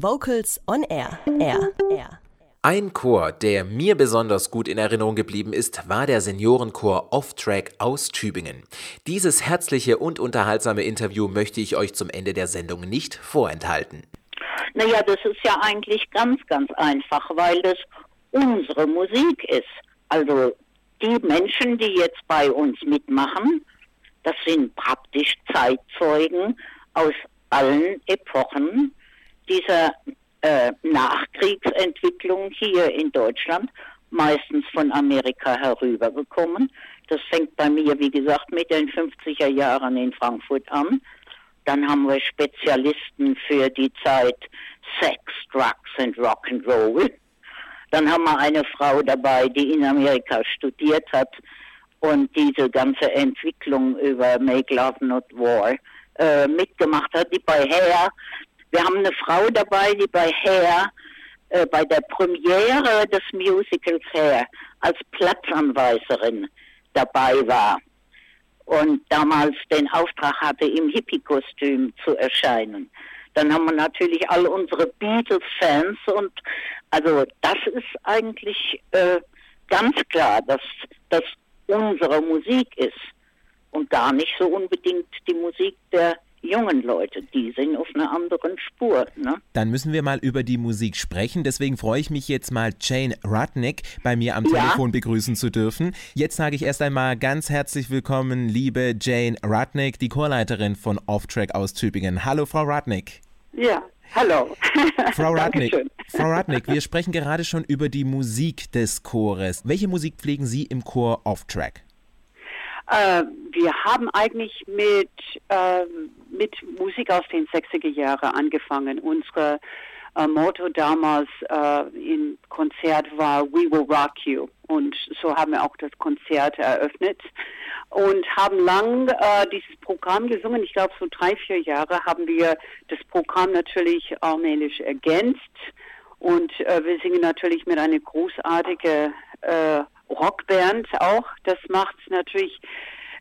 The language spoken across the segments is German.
Vocals on Air. Air. Air. Ein Chor, der mir besonders gut in Erinnerung geblieben ist, war der Seniorenchor Off-Track aus Tübingen. Dieses herzliche und unterhaltsame Interview möchte ich euch zum Ende der Sendung nicht vorenthalten. Naja, das ist ja eigentlich ganz, ganz einfach, weil das unsere Musik ist. Also die Menschen, die jetzt bei uns mitmachen, das sind praktisch Zeitzeugen aus allen Epochen dieser äh, Nachkriegsentwicklung hier in Deutschland, meistens von Amerika herübergekommen. Das fängt bei mir, wie gesagt, mit den 50er Jahren in Frankfurt an. Dann haben wir Spezialisten für die Zeit Sex, Drugs and Rock'n'Roll. Dann haben wir eine Frau dabei, die in Amerika studiert hat und diese ganze Entwicklung über Make Love Not War äh, mitgemacht hat, die bei Hair wir haben eine Frau dabei, die bei Hair, äh, bei der Premiere des Musicals Hair als Platzanweiserin dabei war und damals den Auftrag hatte, im Hippie-Kostüm zu erscheinen. Dann haben wir natürlich all unsere Beatles-Fans und also das ist eigentlich äh, ganz klar, dass das unsere Musik ist und gar nicht so unbedingt die Musik der jungen Leute, die sind auf einer anderen Spur. Ne? Dann müssen wir mal über die Musik sprechen. Deswegen freue ich mich jetzt mal, Jane Rudnick bei mir am ja? Telefon begrüßen zu dürfen. Jetzt sage ich erst einmal ganz herzlich willkommen, liebe Jane Rudnick, die Chorleiterin von Off-Track aus Tübingen. Hallo, Frau Rudnick. Ja, hallo. Frau Rudnick, Frau Rudnick, wir sprechen gerade schon über die Musik des Chores. Welche Musik pflegen Sie im Chor Off-Track? Äh, wir haben eigentlich mit, äh, mit Musik aus den 60er Jahren angefangen. Unsere äh, Motto damals äh, im Konzert war We Will Rock You. Und so haben wir auch das Konzert eröffnet und haben lang äh, dieses Programm gesungen. Ich glaube, so drei, vier Jahre haben wir das Programm natürlich allmählich ergänzt. Und äh, wir singen natürlich mit einer großartigen Rockband auch. Das macht natürlich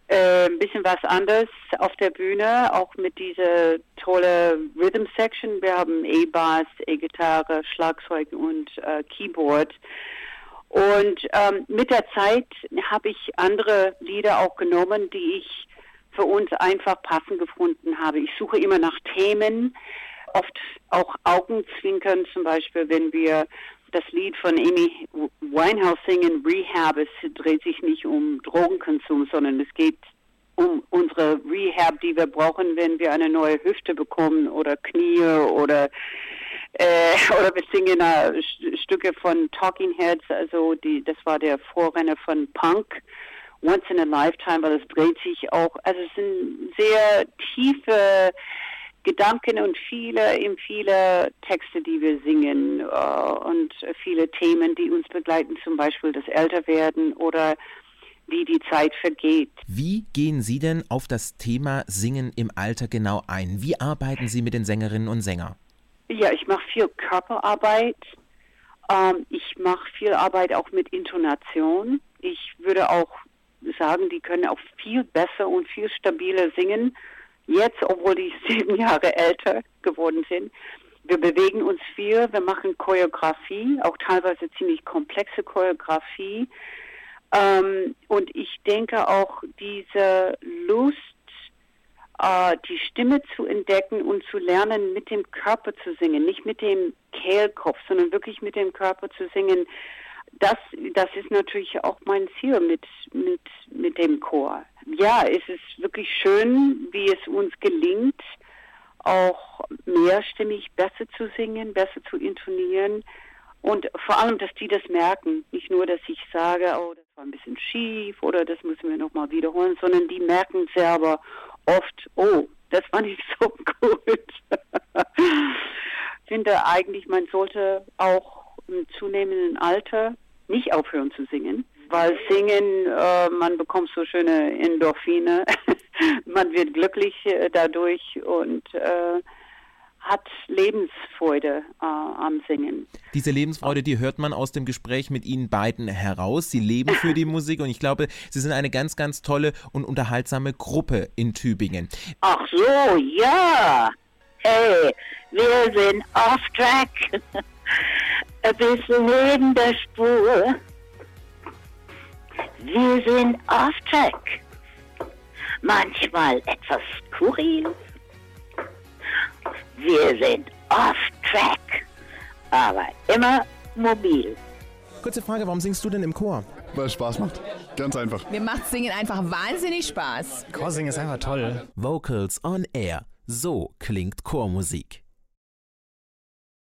äh, ein bisschen was anderes auf der Bühne, auch mit dieser tolle Rhythm Section. Wir haben E-Bass, E-Gitarre, Schlagzeug und äh, Keyboard. Und ähm, mit der Zeit habe ich andere Lieder auch genommen, die ich für uns einfach passend gefunden habe. Ich suche immer nach Themen, oft auch Augenzwinkern, zum Beispiel, wenn wir das Lied von Amy Winehouse singen, Rehab, es dreht sich nicht um Drogenkonsum, sondern es geht um unsere Rehab, die wir brauchen, wenn wir eine neue Hüfte bekommen oder Knie oder äh, oder wir singen äh, Stücke von Talking Heads, also die, das war der Vorrenner von Punk, Once in a Lifetime, weil es dreht sich auch, also es sind sehr tiefe Gedanken und viele, eben viele Texte, die wir singen äh, und viele Themen, die uns begleiten, zum Beispiel das Älterwerden oder wie die Zeit vergeht. Wie gehen Sie denn auf das Thema Singen im Alter genau ein? Wie arbeiten Sie mit den Sängerinnen und Sängern? Ja, ich mache viel Körperarbeit. Ähm, ich mache viel Arbeit auch mit Intonation. Ich würde auch sagen, die können auch viel besser und viel stabiler singen jetzt, obwohl die sieben Jahre älter geworden sind. Wir bewegen uns viel, wir machen Choreografie, auch teilweise ziemlich komplexe Choreografie. Ähm, und ich denke auch diese Lust, äh, die Stimme zu entdecken und zu lernen, mit dem Körper zu singen, nicht mit dem Kehlkopf, sondern wirklich mit dem Körper zu singen, das, das ist natürlich auch mein Ziel mit, mit, mit dem Chor. Ja, es ist wirklich schön, wie es uns gelingt, auch mehrstimmig besser zu singen, besser zu intonieren und vor allem, dass die das merken. Nicht nur, dass ich sage, oh, das war ein bisschen schief oder das müssen wir nochmal wiederholen, sondern die merken selber oft, oh, das war nicht so gut. ich finde eigentlich, man sollte auch im zunehmenden Alter nicht aufhören zu singen, weil Singen, äh, man bekommt so schöne Endorphine, man wird glücklich äh, dadurch und äh, hat Lebensfreude äh, am Singen. Diese Lebensfreude, die hört man aus dem Gespräch mit Ihnen beiden heraus. Sie leben für die Musik und ich glaube, Sie sind eine ganz, ganz tolle und unterhaltsame Gruppe in Tübingen. Ach so, ja. Okay, wir sind off track. Ein bisschen neben der Spur. Wir sind off track. Manchmal etwas skurril. Wir sind off track, aber immer mobil. Kurze Frage, warum singst du denn im Chor? Weil es Spaß macht. Ganz einfach. Mir macht Singen einfach wahnsinnig Spaß. Chorsingen ist einfach toll. Vocals on Air. So klingt Chormusik.